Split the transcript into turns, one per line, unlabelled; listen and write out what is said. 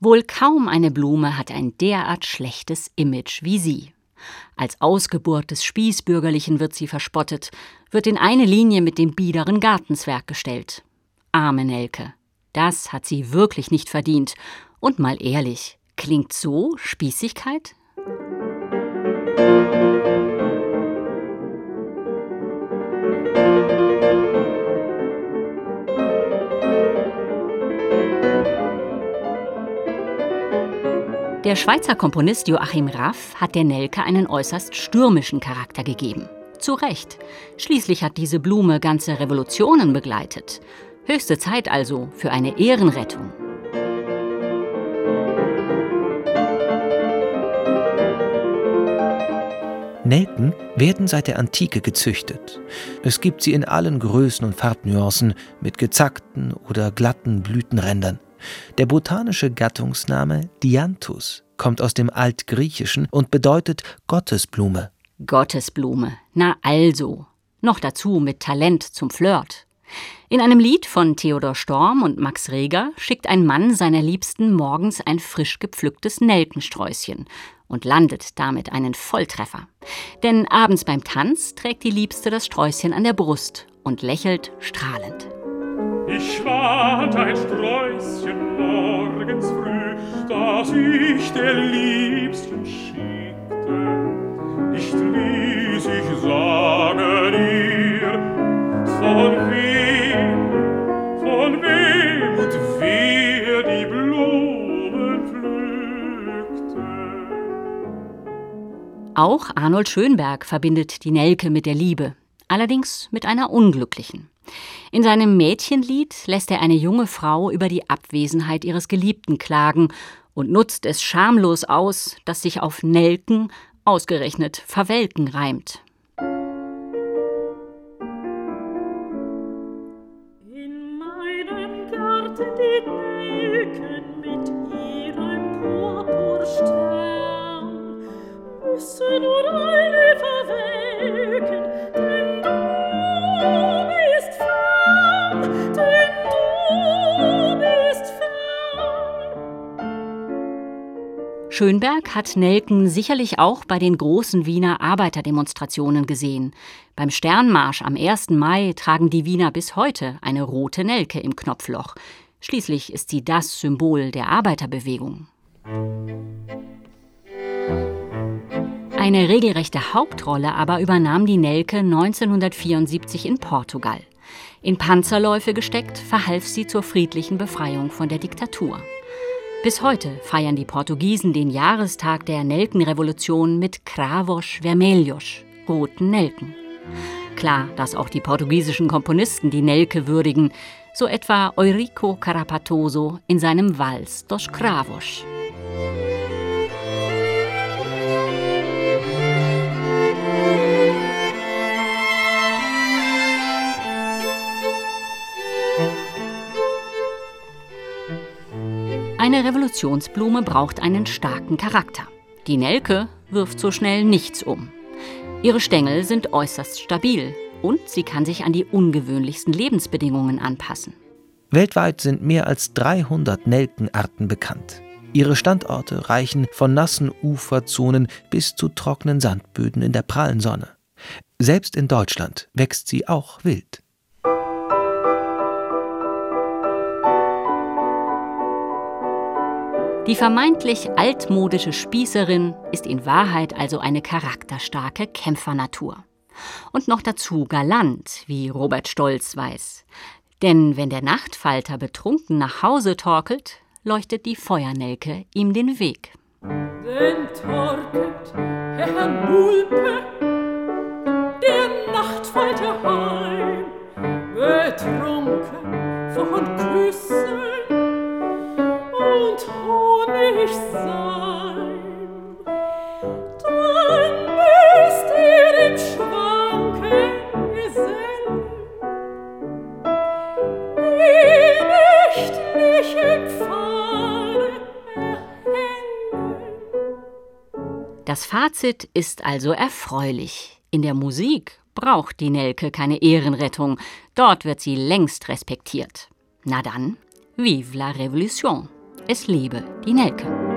Wohl kaum eine Blume hat ein derart schlechtes Image wie sie. Als Ausgeburt des Spießbürgerlichen wird sie verspottet, wird in eine Linie mit dem biederen Gartenzwerg gestellt. Arme Nelke, das hat sie wirklich nicht verdient. Und mal ehrlich, klingt so Spießigkeit? Der Schweizer Komponist Joachim Raff hat der Nelke einen äußerst stürmischen Charakter gegeben. Zu Recht. Schließlich hat diese Blume ganze Revolutionen begleitet. Höchste Zeit also für eine Ehrenrettung.
Nelken werden seit der Antike gezüchtet. Es gibt sie in allen Größen und Farbnuancen mit gezackten oder glatten Blütenrändern. Der botanische Gattungsname Dianthus kommt aus dem Altgriechischen und bedeutet Gottesblume.
Gottesblume, na also. Noch dazu mit Talent zum Flirt. In einem Lied von Theodor Storm und Max Reger schickt ein Mann seiner Liebsten morgens ein frisch gepflücktes Nelkensträußchen und landet damit einen Volltreffer. Denn abends beim Tanz trägt die Liebste das Sträußchen an der Brust und lächelt strahlend.
Ich ward ein Sträußchen morgens früh, das ich der Liebsten schickte. Nicht ließ ich sagen ihr, von wem, von wem und wer die Blumen pflückte.
Auch Arnold Schönberg verbindet die Nelke mit der Liebe, allerdings mit einer unglücklichen. In seinem Mädchenlied lässt er eine junge Frau über die Abwesenheit ihres Geliebten klagen und nutzt es schamlos aus, dass sich auf Nelken ausgerechnet verwelken reimt. Schönberg hat Nelken sicherlich auch bei den großen Wiener Arbeiterdemonstrationen gesehen. Beim Sternmarsch am 1. Mai tragen die Wiener bis heute eine rote Nelke im Knopfloch. Schließlich ist sie das Symbol der Arbeiterbewegung. Eine regelrechte Hauptrolle aber übernahm die Nelke 1974 in Portugal. In Panzerläufe gesteckt, verhalf sie zur friedlichen Befreiung von der Diktatur. Bis heute feiern die Portugiesen den Jahrestag der Nelkenrevolution mit Cravos Vermelhos, roten Nelken. Klar, dass auch die portugiesischen Komponisten die Nelke würdigen, so etwa Eurico Carapatoso in seinem Vals dos Cravos. Eine Revolutionsblume braucht einen starken Charakter. Die Nelke wirft so schnell nichts um. Ihre Stängel sind äußerst stabil und sie kann sich an die ungewöhnlichsten Lebensbedingungen anpassen.
Weltweit sind mehr als 300 Nelkenarten bekannt. Ihre Standorte reichen von nassen Uferzonen bis zu trockenen Sandböden in der prallen Sonne. Selbst in Deutschland wächst sie auch wild.
Die vermeintlich altmodische Spießerin ist in Wahrheit also eine charakterstarke Kämpfernatur. Und noch dazu galant, wie Robert Stolz weiß. Denn wenn der Nachtfalter betrunken nach Hause torkelt, leuchtet die Feuernelke ihm den Weg.
Denn torkelt Herr Mulpe, der Nachtfalter heim, betrunken von
Das Fazit ist also erfreulich. In der Musik braucht die Nelke keine Ehrenrettung. Dort wird sie längst respektiert. Na dann, vive la Revolution! Es lebe die Nelke.